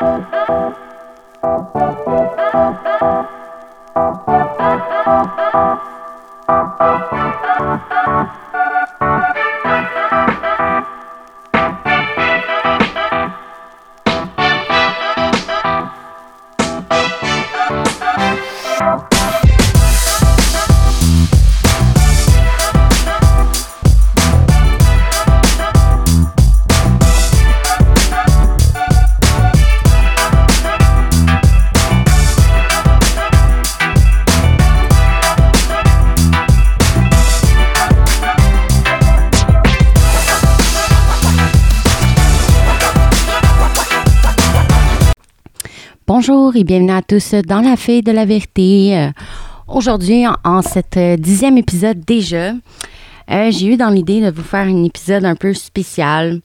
Thank you. Et bienvenue à tous dans la fée de la vérité. Euh, Aujourd'hui, en, en euh, dixième épisode déjà, euh, j'ai eu dans l'idée de vous faire un épisode un peu spécial,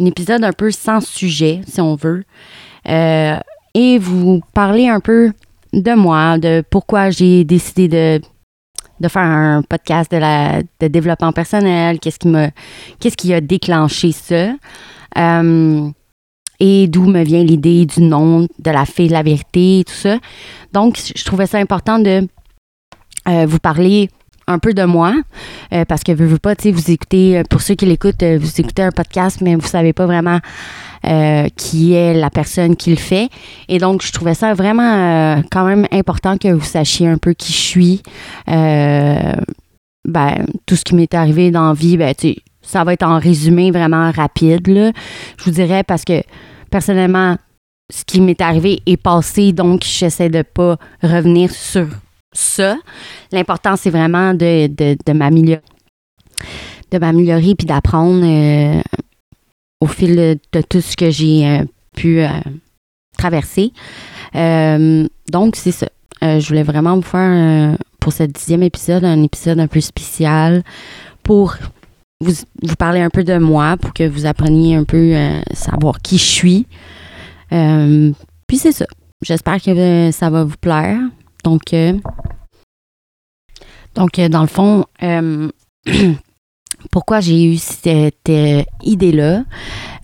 un épisode un peu sans sujet, si on veut, et vous parler un peu de moi, de pourquoi j'ai décidé de, de faire un podcast de, la, de développement personnel, qu'est-ce qui, qui a déclenché ça. Et d'où me vient l'idée du nom de la fée de la vérité et tout ça. Donc, je trouvais ça important de euh, vous parler un peu de moi, euh, parce que vous, vous pas, tu sais, vous écoutez, euh, pour ceux qui l'écoutent, vous écoutez un podcast, mais vous savez pas vraiment qui est la personne qui le fait. Et donc, je trouvais ça vraiment quand même important que vous sachiez un peu qui je suis. Ben, tout ce qui m'est arrivé dans la vie, ben, tu sais, ça va être en résumé vraiment rapide, là. Je vous dirais parce que personnellement, ce qui m'est arrivé est passé, donc j'essaie de pas revenir sur ça. L'important, c'est vraiment de, de, de m'améliorer de m'améliorer puis d'apprendre euh, au fil de, tout ce que j'ai euh, pu euh, traverser. Donc, c'est ça. Je voulais vraiment vous faire, pour ce dixième épisode, un épisode un peu spécial pour vous, vous parler un peu de moi, pour que vous appreniez un peu à savoir qui je suis. Euh, puis c'est ça. J'espère que euh, ça va vous plaire. Donc, euh, donc euh, dans le fond, euh, pourquoi j'ai eu cette euh, idée-là?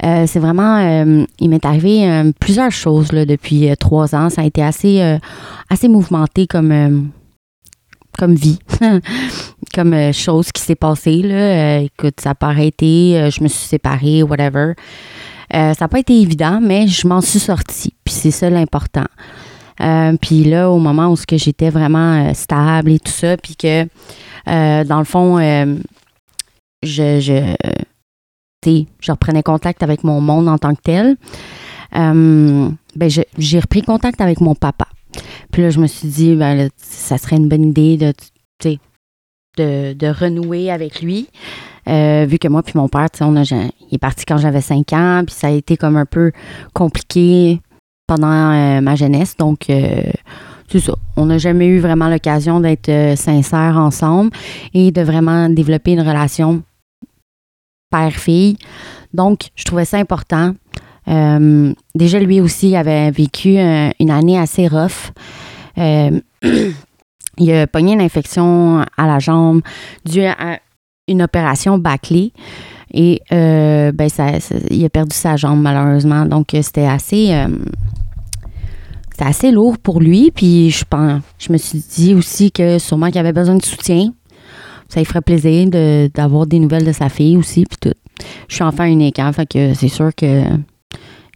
Euh, c'est vraiment, euh, il m'est arrivé euh, plusieurs choses là, depuis euh, trois ans. Ça a été assez, euh, assez mouvementé comme, euh, comme vie, comme euh, chose qui s'est passée. Là. Euh, écoute, ça n'a pas arrêté, euh, je me suis séparée, whatever. Ça n'a pas été évident, mais je m'en suis sortie. Puis c'est ça l'important. Puis là, au moment où j'étais vraiment stable et tout ça, puis que dans le fond, je, je, reprenais contact avec mon monde en tant que tel, ben j'ai repris contact avec mon papa. Puis là, je me suis dit, ben ça serait une bonne idée de, de, de renouer avec lui. Euh, vu que moi puis mon père, il est parti quand j'avais 5 ans, puis ça a été comme un peu compliqué pendant euh, ma jeunesse. Donc, euh, c'est ça. On n'a jamais eu vraiment l'occasion d'être sincères ensemble et de vraiment développer une relation père-fille. Donc, je trouvais ça important. Euh, déjà, lui aussi avait vécu euh, une année assez rough. Euh, il a pogné une infection à la jambe due à une opération bâclée. Et ben ça, il a perdu sa jambe malheureusement. Donc c'était assez assez lourd pour lui. Puis je pense, je me suis dit aussi que sûrement qu'il avait besoin de soutien. Ça lui ferait plaisir d'avoir des nouvelles de sa fille aussi. Puis tout. Je suis enfant unique, hein, fait que c'est sûr que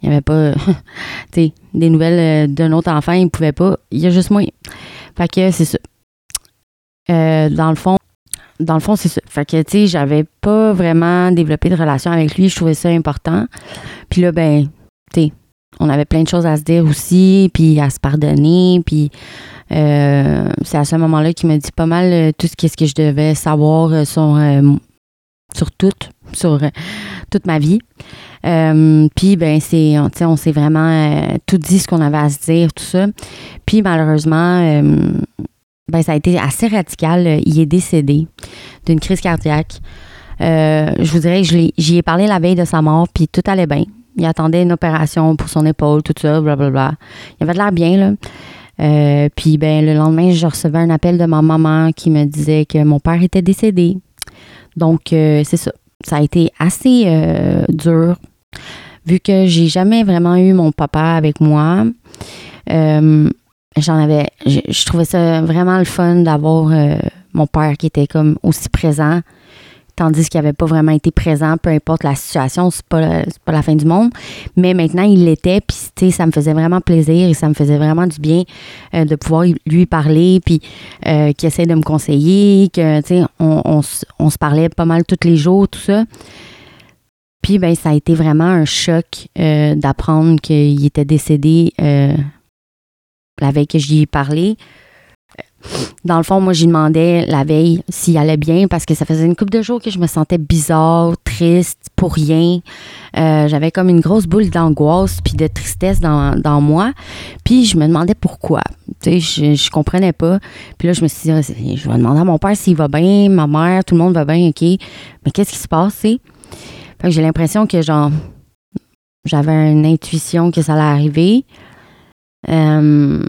il n'y avait pas tu des nouvelles euh, d'un autre enfant, il ne pouvait pas. Il y a juste moi. Fait que c'est ça. Euh, dans le fond, dans le fond, c'est ça. Fait que, tu sais, j'avais pas vraiment développé de relation avec lui. Je trouvais ça important. Puis là, ben, tu sais, on avait plein de choses à se dire aussi, puis à se pardonner. Puis euh, c'est à ce moment-là qu'il m'a dit pas mal tout ce que je devais savoir sur, sur tout, sur toute ma vie. Euh, puis, ben, c'est, on, on s'est vraiment euh, tout dit ce qu'on avait à se dire, tout ça. Puis, malheureusement, euh, ben, ça a été assez radical. Il est décédé d'une crise cardiaque. Je vous dirais que j'y ai parlé la veille de sa mort, puis tout allait bien. Il attendait une opération pour son épaule, tout ça, blablabla. Il avait de l'air bien, là. Puis ben, le lendemain, je recevais un appel de ma maman qui me disait que mon père était décédé. Donc, c'est ça. Ça a été assez euh, dur. vu que j'ai jamais vraiment eu mon papa avec moi, euh, j'en avais, je, trouvais ça vraiment le fun d'avoir euh, mon père qui était comme aussi présent, tandis qu'il n'avait pas vraiment été présent, peu importe la situation, c'est pas, pas la fin du monde. Mais maintenant, il l'était, puis ça me faisait vraiment plaisir et ça me faisait vraiment du bien euh, de pouvoir lui parler, puis euh, qu'il essaie de me conseiller, que, on, on, on, se parlait pas mal tous les jours, tout ça. Puis, ben, ça a été vraiment un choc d'apprendre qu'il était décédé la veille que j'y ai parlé. Dans le fond, moi, j'y demandais la veille s'il allait bien parce que ça faisait une couple de jours que je me sentais bizarre, triste, pour rien. Euh, j'avais comme une grosse boule d'angoisse puis de tristesse dans, moi. Puis je me demandais pourquoi. Tu sais, je, je comprenais pas. Puis là, je me suis dit, je vais demander à mon père s'il va bien, ma mère, tout le monde va bien, OK. Mais qu'est-ce qui se passe, tu Fait que j'ai l'impression que, genre, j'avais une intuition que ça allait arriver. Euh,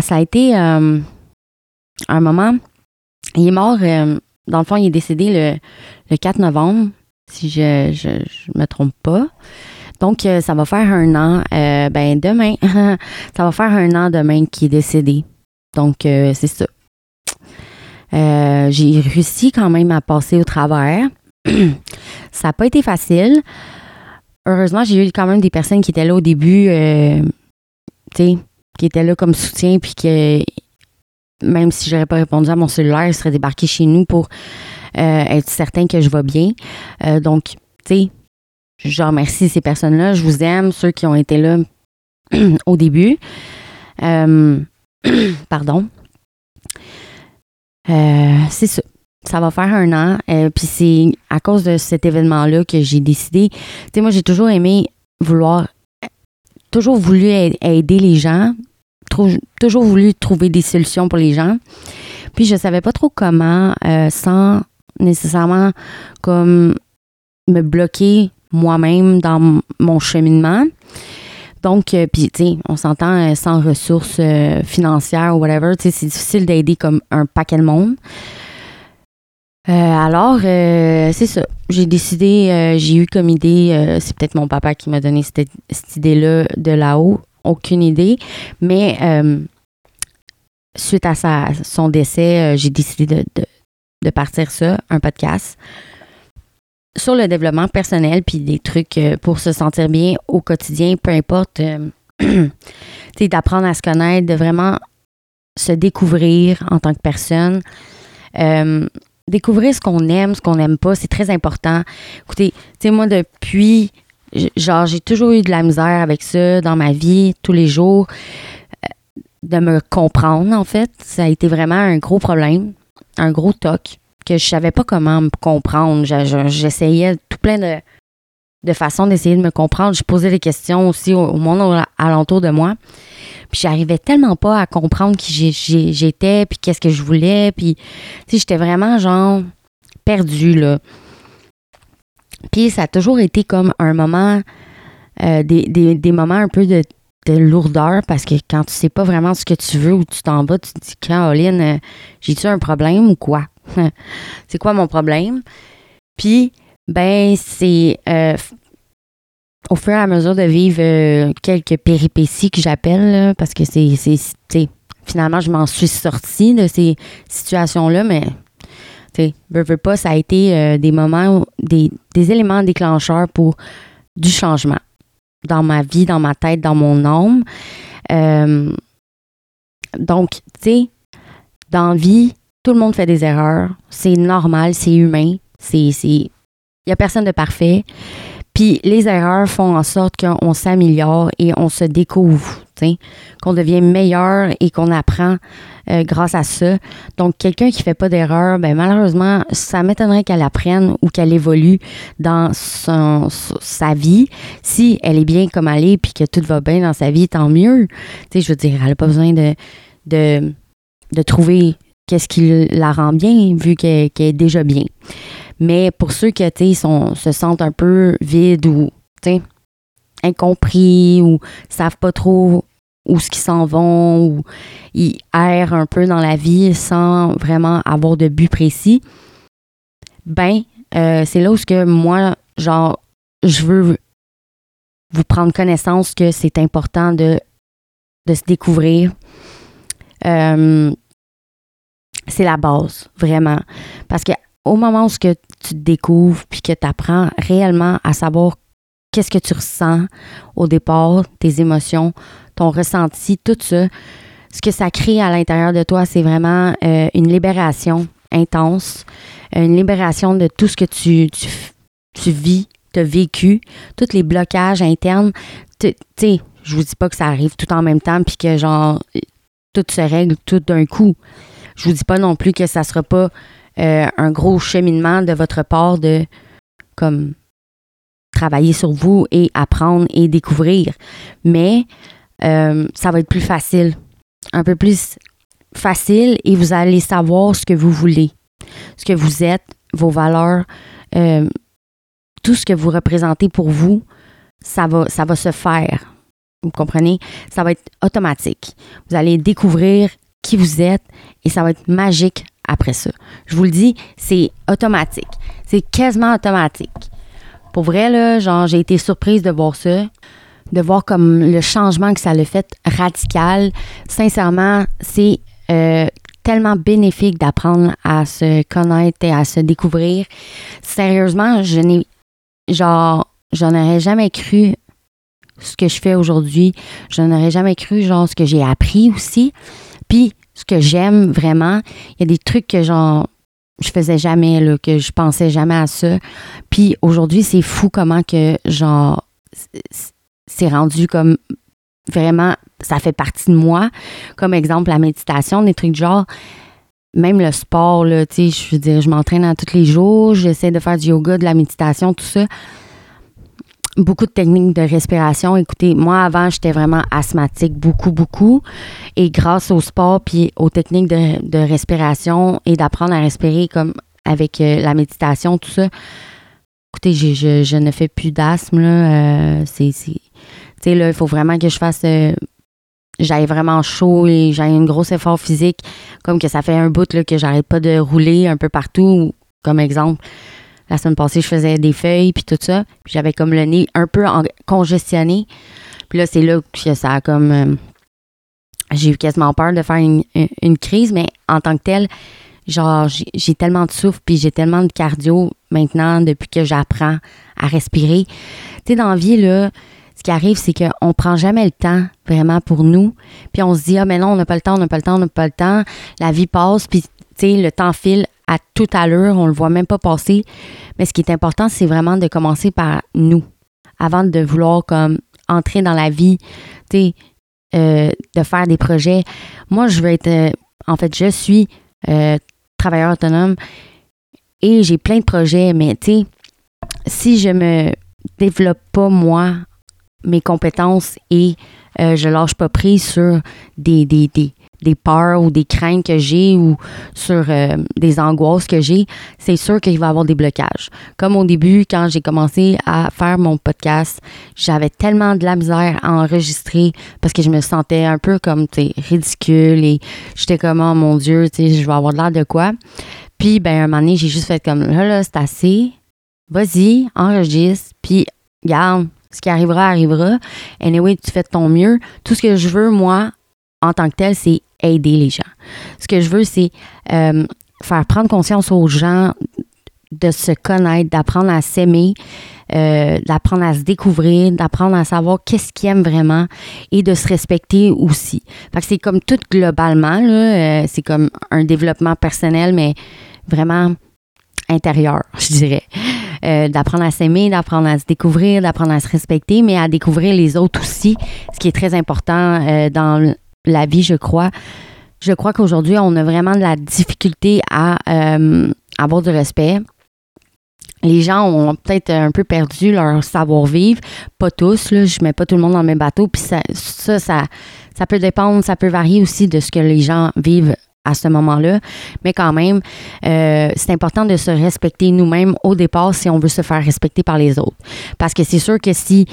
ça a été euh, un moment. Il est mort, euh, dans le fond, il est décédé le, 4 novembre, si je ne me trompe pas. Donc, ça va faire un an, ben demain, ça va faire un an demain qu'il est décédé. Donc, c'est ça. j'ai réussi quand même à passer au travers. ça n'a pas été facile. Heureusement, j'ai eu quand même des personnes qui étaient là au début qui était là comme soutien, puis que même si j'aurais pas répondu à mon cellulaire, il serait débarqué chez nous pour euh, être certain que je vais bien. Euh, donc, tu sais, je remercie ces personnes-là. Je vous aime, ceux qui ont été là au début. Euh, pardon. c'est ça. Ça va faire un an. Puis c'est à cause de cet événement-là que j'ai décidé. Tu sais, moi, j'ai toujours aimé vouloir toujours voulu aider les gens, toujours voulu trouver des solutions pour les gens. Puis je savais pas trop comment, euh, sans nécessairement comme me bloquer moi-même dans mon cheminement. Donc, euh, puis, tu sais, on s'entend euh, sans ressources financières ou whatever, tu sais, c'est difficile d'aider comme un paquet de monde. Alors, c'est ça. J'ai décidé, j'ai eu comme idée, c'est peut-être mon papa qui m'a donné cette, idée-là de là-haut, aucune idée, mais suite à son décès, j'ai décidé de, partir ça, un podcast sur le développement personnel, puis des trucs pour se sentir bien au quotidien, peu importe, d'apprendre à se connaître, de vraiment se découvrir en tant que personne découvrir ce qu'on aime, ce qu'on n'aime pas, c'est très important. Écoutez, tu sais, moi, depuis, genre, j'ai toujours eu de la misère avec ça dans ma vie, tous les jours, euh, de me comprendre, en fait. Ça a été vraiment un gros problème, un gros toc, que je savais pas comment me comprendre. J'essayais tout plein de, de façons d'essayer de me comprendre. Je posais des questions aussi au, au monde alentour de moi. Puis j'arrivais tellement pas à comprendre qui j'étais, puis qu'est-ce que je voulais. Puis, tu j'étais vraiment, genre, perdue, là. Puis ça a toujours été comme un moment, euh, des, moments un peu de, lourdeur parce que quand tu sais pas vraiment ce que tu veux ou tu t'en vas, tu te dis, Caroline, euh, j'ai-tu un problème ou quoi? c'est quoi mon problème? Puis, ben, c'est euh, au fur et à mesure de vivre quelques péripéties que j'appelle, parce que c'est, finalement, je m'en suis sortie de ces situations-là, mais tu veux, pas, ça a été euh, des moments, des, des, éléments déclencheurs pour du changement dans ma vie, dans ma tête, dans mon âme. Euh, donc, tu sais, dans la vie, tout le monde fait des erreurs. C'est normal, c'est humain. C'est, il n'y a personne de parfait. Puis les erreurs font en sorte qu'on s'améliore et on se découvre, qu'on devient meilleur et qu'on apprend euh, grâce à ça. Donc, quelqu'un qui fait pas d'erreur, ben malheureusement, ça m'étonnerait qu'elle apprenne ou qu'elle évolue dans sa vie. Si elle est bien comme elle est puis que tout va bien dans sa vie, tant mieux. Tu je veux dire, elle n'a pas besoin de, de, de trouver qu'est-ce qui la rend bien vu qu'elle est déjà bien. Mais pour ceux qui se sentent un peu vides ou incompris ou savent pas trop où ce qu'ils s'en vont ou ils errent un peu dans la vie sans vraiment avoir de but précis, ben, euh, c'est là où ce que moi, genre, je veux vous prendre connaissance que c'est important de, de se découvrir. Euh, c'est la base, vraiment. Parce que au moment où que tu te découvres puis que tu apprends réellement à savoir qu'est-ce que tu ressens au départ, tes émotions, ton ressenti, tout ça, ce que ça crée à l'intérieur de toi, c'est vraiment euh, une libération intense, une libération de tout ce que tu, tu, vis, tu as vécu, tous les blocages internes. Tu sais, je vous dis pas que ça arrive tout en même temps puis que genre tout se règle tout d'un coup. Je vous dis pas non plus que ça sera pas euh, un gros cheminement de votre part de comme travailler sur vous et apprendre et découvrir. Mais euh, ça va être plus facile, un peu plus facile et vous allez savoir ce que vous voulez, ce que vous êtes, vos valeurs, euh, tout ce que vous représentez pour vous, ça va, ça va se faire. Vous comprenez? Ça va être automatique. Vous allez découvrir qui vous êtes et ça va être magique après ça. Je vous le dis, c'est automatique. C'est quasiment automatique. Pour vrai, là, j'ai été surprise de voir ça, de voir comme le changement que ça a fait radical. Sincèrement, c'est euh, tellement bénéfique d'apprendre à se connaître et à se découvrir. Sérieusement, je n'ai, aurais jamais cru ce que je fais aujourd'hui. Je n'aurais jamais cru, genre, ce que j'ai appris aussi. Puis, ce que j'aime vraiment, il y a des trucs que, genre, je faisais jamais, là, que je pensais jamais à ça. Puis, aujourd'hui, c'est fou comment que, genre, c'est rendu comme vraiment, ça fait partie de moi. Comme exemple, la méditation, des trucs genre, même le sport, là, tu sais, je veux dire, je m'entraîne tous les jours, j'essaie de faire du yoga, de la méditation, tout ça beaucoup de techniques de respiration. Écoutez, moi avant, j'étais vraiment asthmatique, beaucoup, beaucoup. Et grâce au sport puis aux techniques de, respiration et d'apprendre à respirer comme avec euh, la méditation, tout ça, écoutez, je, ne fais plus d'asthme. Euh, c'est, tu sais, là, il faut vraiment que je fasse. Euh, j'aille vraiment chaud et j'ai un gros effort physique, comme que ça fait un bout là, que j'arrête pas de rouler un peu partout, comme exemple. La semaine passée, je faisais des feuilles puis tout ça. Puis j'avais comme le nez un peu congestionné. Puis là, c'est là que ça a comme. Euh, j'ai eu quasiment peur de faire une, crise, mais en tant que telle, genre, j'ai tellement de souffle puis j'ai tellement de cardio maintenant depuis que j'apprends à respirer. Tu sais, dans la vie, là, ce qui arrive, c'est qu'on prend jamais le temps vraiment pour nous. Puis on se dit, ah, mais non, on n'a pas le temps, on n'a pas le temps, on n'a pas le temps. La vie passe, puis, tu sais, le temps file à toute allure, on le voit même pas passer. Mais ce qui est important, c'est vraiment de commencer par nous, avant de vouloir comme entrer dans la vie, euh, de faire des projets. Moi, je veux être, euh, en fait, je suis euh, travailleur autonome et j'ai plein de projets, mais tu sais, si je me développe pas moi mes compétences et je lâche pas prise sur des, des, des, des peurs ou des craintes que j'ai ou sur euh, des angoisses que j'ai, c'est sûr qu'il va y avoir des blocages. Comme au début, quand j'ai commencé à faire mon podcast, j'avais tellement de la misère à enregistrer parce que je me sentais un peu comme ridicule et j'étais comme oh mon Dieu, je vais avoir de l'air de quoi. Puis ben un moment donné, j'ai juste fait comme là, là c'est assez. Vas-y, enregistre, puis garde, ce qui arrivera, arrivera. Anyway, tu fais de ton mieux. Tout ce que je veux, moi, en tant que tel, c'est aider les gens. Ce que je veux, c'est euh, faire prendre conscience aux gens de se connaître, d'apprendre à s'aimer, euh, d'apprendre à se découvrir, d'apprendre à savoir qu'est-ce qu'ils aiment vraiment et de se respecter aussi. Fait que c'est comme tout globalement, euh, c'est comme un développement personnel, mais vraiment intérieur, je dirais. d'apprendre à s'aimer, d'apprendre à se découvrir, d'apprendre à se respecter, mais à découvrir les autres aussi, ce qui est très important dans la vie, je crois. Je crois qu'aujourd'hui, on a vraiment de la difficulté à euh, avoir du respect. Les gens ont peut-être un peu perdu leur savoir-vivre. Pas tous, là, je mets pas tout le monde dans le même bateau. Puis ça, ça, ça, peut dépendre, ça peut varier aussi de ce que les gens vivent à ce moment-là. Mais quand même, euh, c'est important de se respecter nous-mêmes au départ si on veut se faire respecter par les autres. Parce que c'est sûr que si,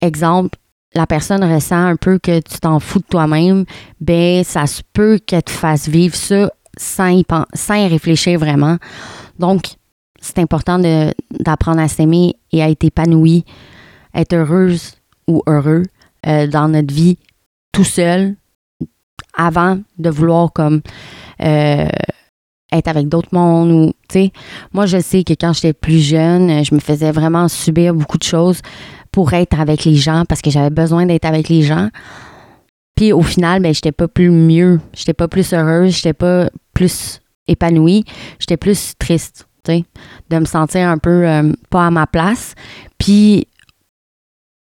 exemple, la personne ressent un peu que tu t'en fous de toi-même, ben ça se peut qu'elle te fasse vivre ça sans y, sans y réfléchir vraiment. Donc, c'est important d'apprendre à s'aimer et à être épanoui être heureuse ou heureux euh, dans notre vie tout seul avant de vouloir comme euh, être avec d'autres mondes ou tu sais moi je sais que quand j'étais plus jeune je me faisais vraiment subir beaucoup de choses pour être avec les gens parce que j'avais besoin d'être avec les gens. Puis au final ben j'étais pas plus mieux. J'étais pas plus heureuse. J'étais pas plus épanouie. J'étais plus triste tu sais de me sentir un peu euh, pas à ma place. Puis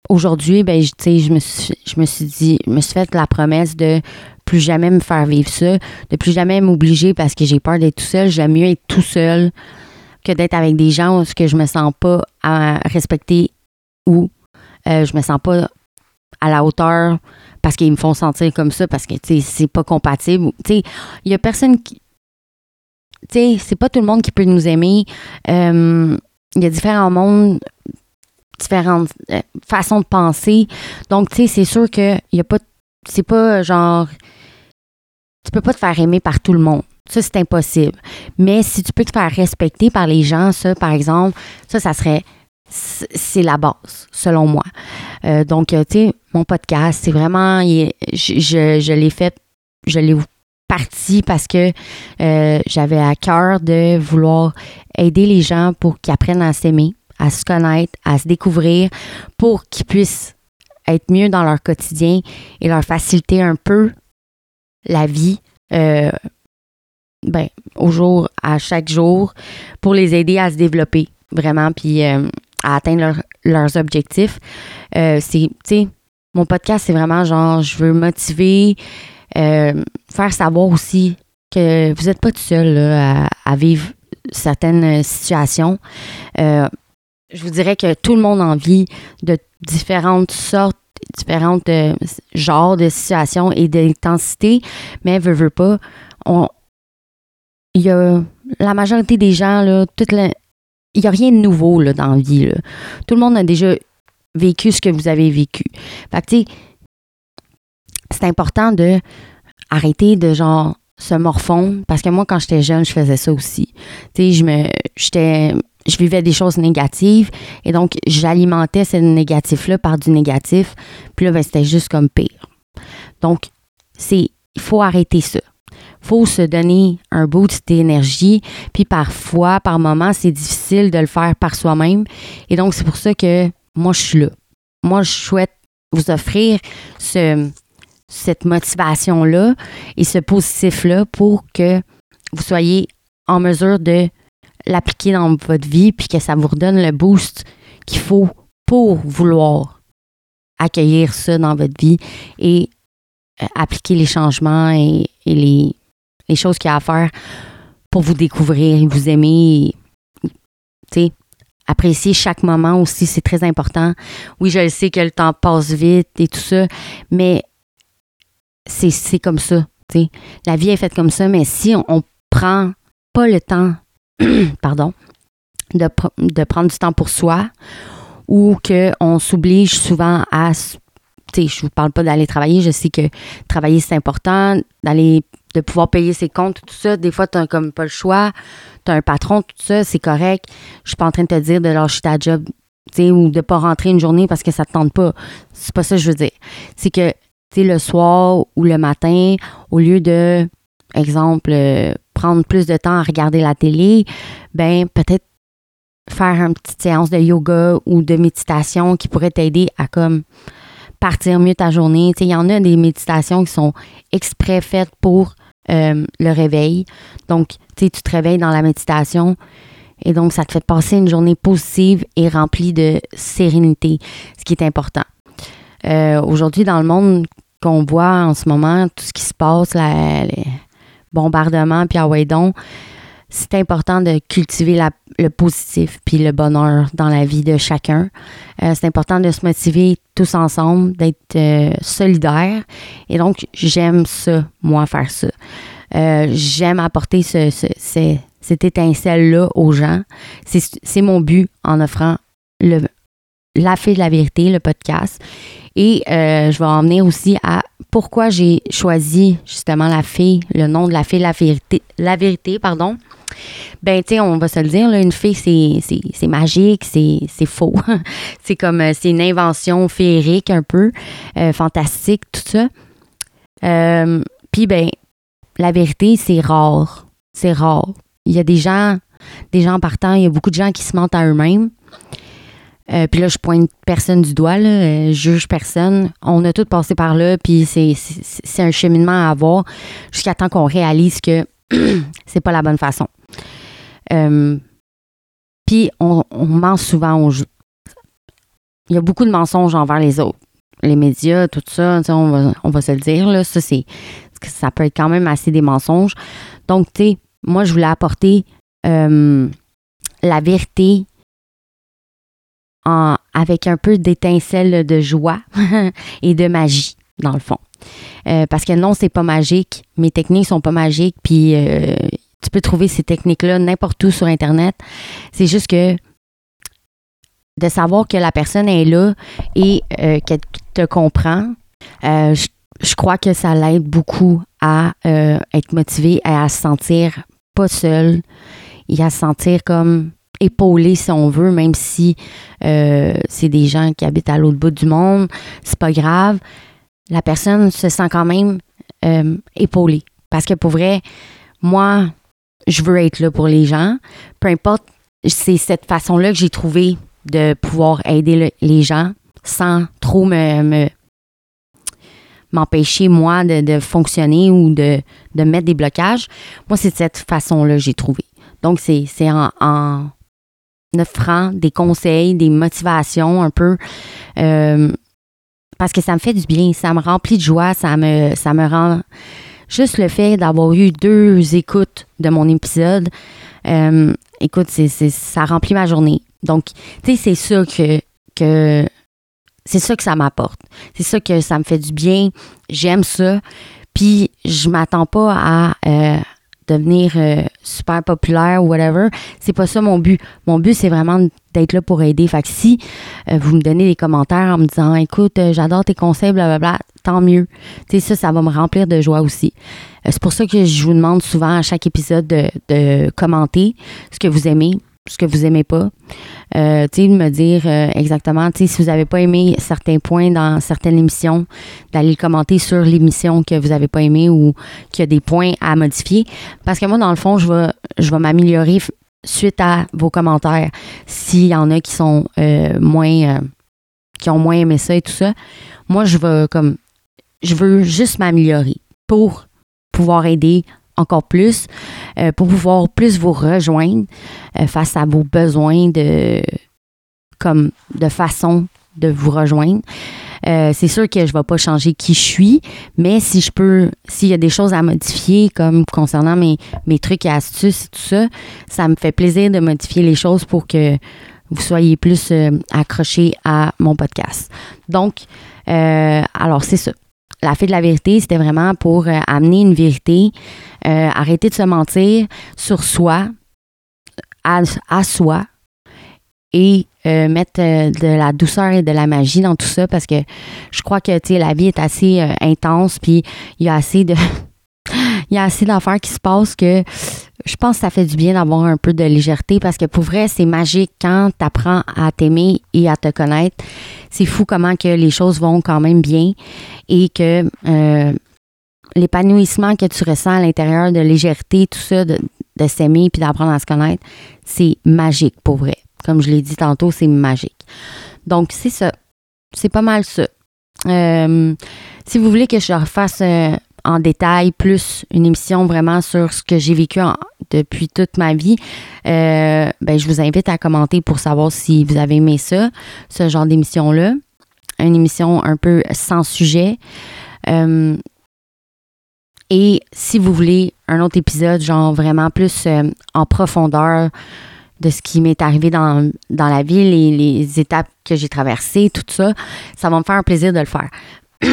aujourd'hui ben je, je me suis je me suis dit je me suis fait la promesse de plus jamais me faire vivre ça, de plus jamais m'obliger parce que j'ai peur d'être tout seul. J'aime mieux être tout seul que d'être avec des gens où que je me sens pas à respecter ou euh, je me sens pas à la hauteur parce qu'ils me font sentir comme ça parce que c'est pas compatible. Il y a personne qui. Tu sais, c'est pas tout le monde qui peut nous aimer. Euh, il y a différents mondes, différentes euh, façons de penser. Donc, tu sais, c'est sûr qu'il y a pas. C'est pas genre tu peux pas te faire aimer par tout le monde. Ça, c'est impossible. Mais si tu peux te faire respecter par les gens, ça, par exemple, ça, ça serait c'est la base, selon moi. Euh, donc, euh, tu sais, mon podcast, c'est vraiment, je, l'ai fait, je l'ai parti parce que euh, j'avais à cœur de vouloir aider les gens pour qu'ils apprennent à s'aimer, à se connaître, à se découvrir, pour qu'ils puissent être mieux dans leur quotidien et leur faciliter un peu la vie ben, au jour, à chaque jour, pour les aider à se développer vraiment, puis à atteindre leurs objectifs. Euh, c'est, mon podcast, c'est vraiment genre, je veux motiver, faire savoir aussi que vous n'êtes pas tout seul à, à, vivre certaines situations. je vous dirais que tout le monde en vit de différentes sortes différentes euh, genres de situations et d'intensité, mais veut, pas, il y a la majorité des gens, là, toute il n'y a rien de nouveau là, dans la vie. Tout le monde a déjà vécu ce que vous avez vécu. Fait que, c'est important de arrêter de genre se morfondre parce que moi, quand j'étais jeune, je faisais ça aussi. Tu sais, je me, j'étais, je vivais des choses négatives et donc j'alimentais ce négatif-là par du négatif. Puis là, ben, c'était juste comme pire. Donc, c'est, il faut arrêter ça. Faut se donner un boost d'énergie. Puis parfois, par moments, c'est difficile de le faire par soi-même. Et donc, c'est pour ça que moi, je suis là. Moi, je souhaite vous offrir ce, cette motivation-là et ce positif-là pour que vous soyez en mesure de l'appliquer dans votre vie puis que ça vous redonne le boost qu'il faut pour vouloir accueillir ça dans votre vie et euh, appliquer les changements et, les, choses qu'il y a à faire pour vous découvrir, vous aimer, tu apprécier chaque moment aussi, c'est très important. Oui, je sais que le temps passe vite et tout ça, mais c'est comme ça. La vie est faite comme ça, mais si on, on prend pas le temps pardon, de, de, prendre du temps pour soi ou qu'on s'oblige souvent à. Je ne vous parle pas d'aller travailler, je sais que travailler c'est important, d'aller de pouvoir payer ses comptes, tout ça. Des fois, tu n'as comme pas le choix. Tu as un patron, tout ça, c'est correct. Je suis pas en train de te dire de lâcher ta job ou de pas rentrer une journée parce que ça te tente pas. C'est pas ça que je veux dire. C'est que le soir ou le matin, au lieu de, exemple, euh, prendre plus de temps à regarder la télé, ben peut-être faire une petite séance de yoga ou de méditation qui pourrait t'aider à comme partir mieux ta journée. Il y en a des méditations qui sont exprès faites pour euh, le réveil. Donc, tu te réveilles dans la méditation et donc ça te fait passer une journée positive et remplie de sérénité, ce qui est important. Euh, aujourd'hui, dans le monde qu'on voit en ce moment, tout ce qui se passe, la, bombardement, puis ah donc, c'est important de cultiver le positif puis le bonheur dans la vie de chacun. Euh, c'est important de se motiver tous ensemble, d'être euh, solidaires. Et donc, j'aime ça, moi, faire ça. Euh, j'aime apporter ce, cette étincelle-là aux gens. C'est mon but en offrant le, la fée de la vérité, le podcast. Et je vais en venir aussi à pourquoi j'ai choisi justement la fée, le nom de la fée, la vérité, la vérité, pardon. Ben, tu sais, on va se le dire, là, une fée, c'est magique, c'est faux. c'est comme, euh, c'est une invention féerique un peu, euh, fantastique, tout ça. Euh, puis, ben, la vérité, c'est rare. C'est rare. Il y a des gens, des gens partant, il y a beaucoup de gens qui se mentent à eux-mêmes. puis là, je pointe personne du doigt, là, je juge personne. On a tous passé par là, puis c'est un cheminement à avoir jusqu'à temps qu'on réalise que c'est pas la bonne façon. Euh, puis on, ment souvent Il y a beaucoup de mensonges envers les autres. Les médias, tout ça, on va, on va se le dire, là, ça, peut être quand même assez des mensonges. Donc, tu sais, moi, je voulais apporter euh, la vérité avec un peu d'étincelle de joie et de magie, dans le fond. Euh, parce que non, c'est pas magique. Mes techniques sont pas magiques. Puis tu peux trouver ces techniques-là n'importe où sur Internet. C'est juste que de savoir que la personne est là et euh, qu'elle te comprend, euh, je, crois que ça l'aide beaucoup à euh, être motivé et à se sentir pas seul et à se sentir comme épaulé si on veut, même si c'est des gens qui habitent à l'autre bout du monde, c'est pas grave. La personne se sent quand même épaulée. Parce que pour vrai, moi, je veux être là pour les gens. Peu importe, c'est cette façon-là que j'ai trouvé de pouvoir aider les gens sans trop me, m'empêcher, moi, de, fonctionner ou de, mettre des blocages. Moi, c'est de cette façon-là que j'ai trouvé. Donc, c'est, en, en offrant des conseils, des motivations un peu. Euh, parce que ça me fait du bien, ça me remplit de joie, ça me, ça me rend juste le fait d'avoir eu deux écoutes de mon épisode, euh, écoute, c'est, ça remplit ma journée. Donc, tu sais, c'est ça que, c'est ça que ça m'apporte. C'est ça que ça me fait du bien. J'aime ça. Puis, je m'attends pas à euh, devenir euh, super populaire ou whatever. C'est pas ça mon but. Mon but, c'est vraiment d'être là pour aider. Fait que si vous me donnez des commentaires en me disant, écoute, j'adore tes conseils, blablabla, tant mieux. Tu sais, ça, ça va me remplir de joie aussi. Euh, c'est pour ça que je vous demande souvent à chaque épisode de, commenter ce que vous aimez, ce que vous aimez pas. Euh, tu sais, de me dire euh, exactement, tu sais, si vous n'avez pas aimé certains points dans certaines émissions, d'aller le commenter sur l'émission que vous n'avez pas aimé ou qu'il y a des points à modifier. Parce que moi, dans le fond, je vais, je vais m'améliorer suite à vos commentaires. S'il y en a qui sont moins, qui ont moins aimé ça et tout ça, moi, je vais comme je veux juste m'améliorer pour pouvoir aider encore plus, euh, pour pouvoir plus vous rejoindre euh, face à vos besoins de comme de façon de vous rejoindre. Euh, c'est sûr que je ne vais pas changer qui je suis, mais si je peux, s'il y a des choses à modifier, comme concernant mes, mes trucs et astuces et tout ça, ça me fait plaisir de modifier les choses pour que vous soyez plus accrochés à mon podcast. Donc, alors c'est ça la fée de la vérité, c'était vraiment pour euh, amener une vérité, euh, arrêter de se mentir sur soi, à, soi, et euh, mettre de la douceur et de la magie dans tout ça parce que je crois que la vie est assez intense, puis il y a assez de. il y a assez d'affaires qui se passent que je pense que ça fait du bien d'avoir un peu de légèreté parce que pour vrai, c'est magique quand tu apprends à t'aimer et à te connaître. C'est fou comment que les choses vont quand même bien et que euh, l'épanouissement que tu ressens à l'intérieur de légèreté, tout ça, de, s'aimer puis d'apprendre à se connaître, c'est magique pour vrai. Comme je l'ai dit tantôt, c'est magique. Donc, c'est ça. C'est pas mal ça. Euh, si vous voulez que je refasse euh, en détail, plus une émission vraiment sur ce que j'ai vécu depuis toute ma vie, euh, ben, je vous invite à commenter pour savoir si vous avez aimé ça, ce genre d'émission-là. Une émission un peu sans sujet. Euh, et si vous voulez un autre épisode, genre vraiment plus euh, en profondeur de ce qui m'est arrivé dans, dans la vie, les, les étapes que j'ai traversées, tout ça, ça va me faire un plaisir de le faire.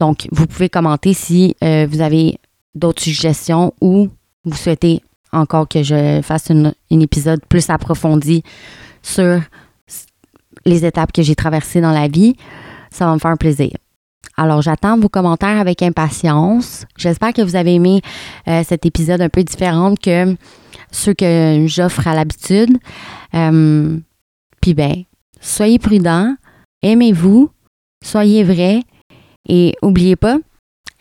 Donc, vous pouvez commenter si euh, vous avez d'autres suggestions ou vous souhaitez encore que je fasse un épisode plus approfondi sur les étapes que j'ai traversées dans la vie. Ça va me faire un plaisir. alors, j'attends vos commentaires avec impatience. J'espère que vous avez aimé euh, cet épisode un peu différent que ceux que j'offre à l'habitude. Euh, puis ben, soyez prudents, aimez-vous, soyez vrai et n'oubliez pas,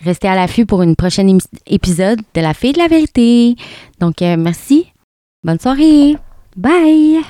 restez à l'affût pour une prochaine épisode de La Fille de la Vérité. Donc, euh, merci. Bonne soirée. Bye.